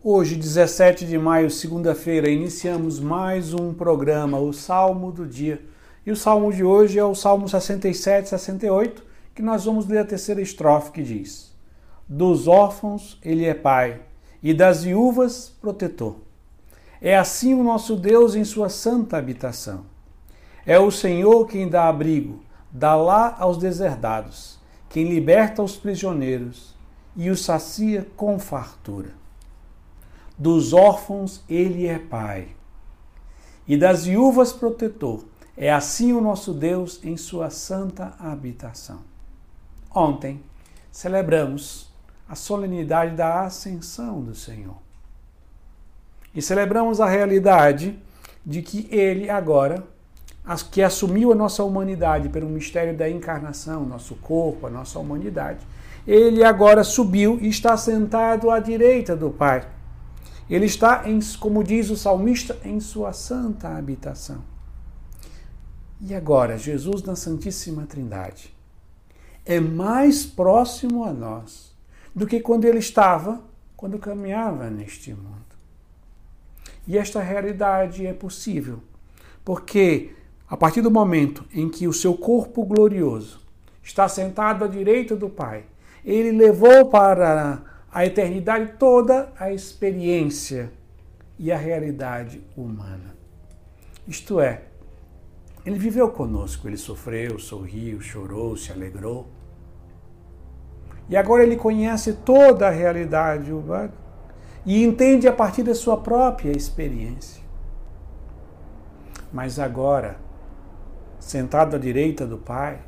Hoje, 17 de maio, segunda-feira, iniciamos mais um programa, o Salmo do Dia. E o salmo de hoje é o Salmo 67, 68, que nós vamos ler a terceira estrofe que diz: Dos órfãos ele é pai, e das viúvas protetor. É assim o nosso Deus em sua santa habitação. É o Senhor quem dá abrigo, dá lá aos deserdados, quem liberta os prisioneiros e os sacia com fartura. Dos órfãos ele é pai, e das viúvas protetor. É assim o nosso Deus em sua santa habitação. Ontem celebramos a solenidade da ascensão do Senhor. E celebramos a realidade de que ele agora que assumiu a nossa humanidade pelo mistério da encarnação, nosso corpo, a nossa humanidade, ele agora subiu e está sentado à direita do Pai. Ele está, em, como diz o salmista, em sua santa habitação. E agora, Jesus na Santíssima Trindade é mais próximo a nós do que quando ele estava, quando caminhava neste mundo. E esta realidade é possível porque a partir do momento em que o seu corpo glorioso está sentado à direita do Pai, ele levou para a eternidade toda a experiência e a realidade humana. Isto é, ele viveu conosco, ele sofreu, sorriu, chorou, se alegrou. E agora ele conhece toda a realidade humana e entende a partir da sua própria experiência. Mas agora, sentado à direita do Pai,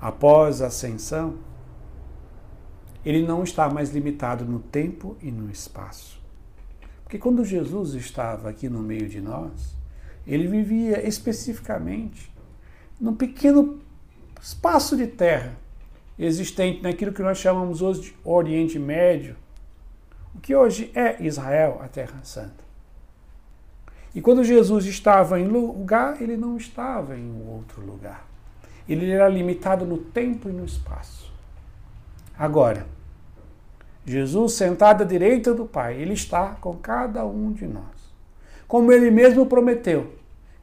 após a ascensão, ele não está mais limitado no tempo e no espaço. Porque quando Jesus estava aqui no meio de nós, ele vivia especificamente num pequeno espaço de terra existente naquilo que nós chamamos hoje de Oriente Médio, o que hoje é Israel, a Terra Santa. E quando Jesus estava em lugar, ele não estava em outro lugar. Ele era limitado no tempo e no espaço. Agora, Jesus sentado à direita do Pai, ele está com cada um de nós. Como ele mesmo prometeu,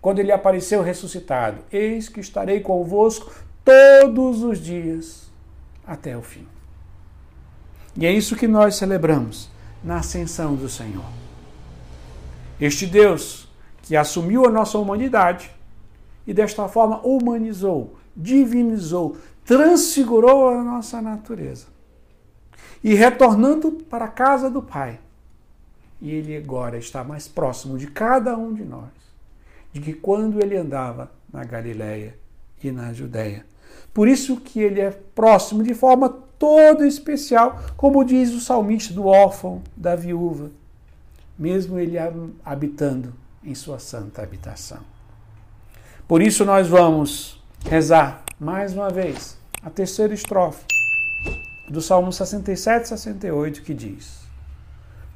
quando ele apareceu ressuscitado: Eis que estarei convosco todos os dias até o fim. E é isso que nós celebramos na ascensão do Senhor. Este Deus que assumiu a nossa humanidade e desta forma humanizou, divinizou, transfigurou a nossa natureza. E retornando para a casa do Pai. E ele agora está mais próximo de cada um de nós, de que quando ele andava na Galiléia e na Judéia. Por isso que ele é próximo de forma toda especial, como diz o salmista do órfão, da viúva, mesmo ele habitando em sua santa habitação. Por isso nós vamos rezar mais uma vez a terceira estrofe do Salmo 67, 68, que diz: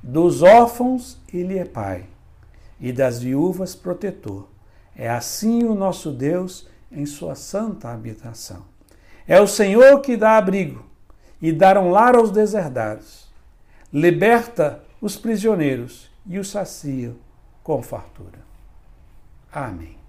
Dos órfãos ele é pai, e das viúvas protetor. É assim o nosso Deus em sua santa habitação. É o Senhor que dá abrigo e dá um lar aos deserdados. Liberta os prisioneiros e os sacia com fartura. Amém.